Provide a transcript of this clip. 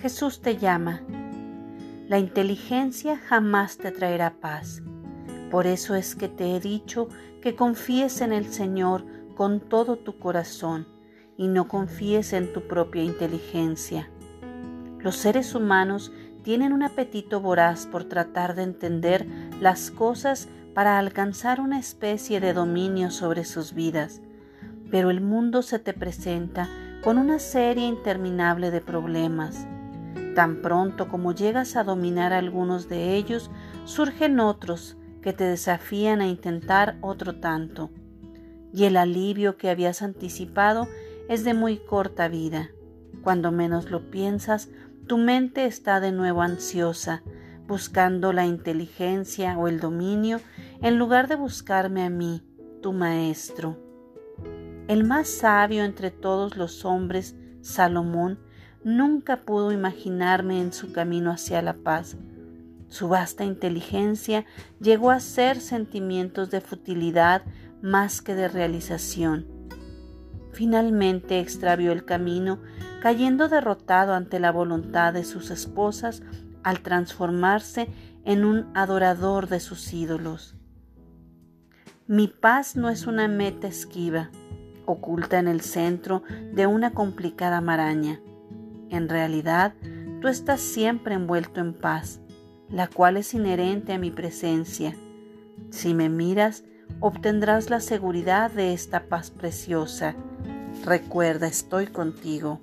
Jesús te llama. La inteligencia jamás te traerá paz. Por eso es que te he dicho que confíes en el Señor con todo tu corazón y no confíes en tu propia inteligencia. Los seres humanos tienen un apetito voraz por tratar de entender las cosas para alcanzar una especie de dominio sobre sus vidas, pero el mundo se te presenta con una serie interminable de problemas. Tan pronto como llegas a dominar algunos de ellos, surgen otros que te desafían a intentar otro tanto, y el alivio que habías anticipado es de muy corta vida. Cuando menos lo piensas, tu mente está de nuevo ansiosa, buscando la inteligencia o el dominio en lugar de buscarme a mí, tu maestro. El más sabio entre todos los hombres, Salomón, nunca pudo imaginarme en su camino hacia la paz. Su vasta inteligencia llegó a ser sentimientos de futilidad más que de realización. Finalmente extravió el camino, cayendo derrotado ante la voluntad de sus esposas al transformarse en un adorador de sus ídolos. Mi paz no es una meta esquiva, oculta en el centro de una complicada maraña. En realidad, tú estás siempre envuelto en paz, la cual es inherente a mi presencia. Si me miras, obtendrás la seguridad de esta paz preciosa. Recuerda, estoy contigo.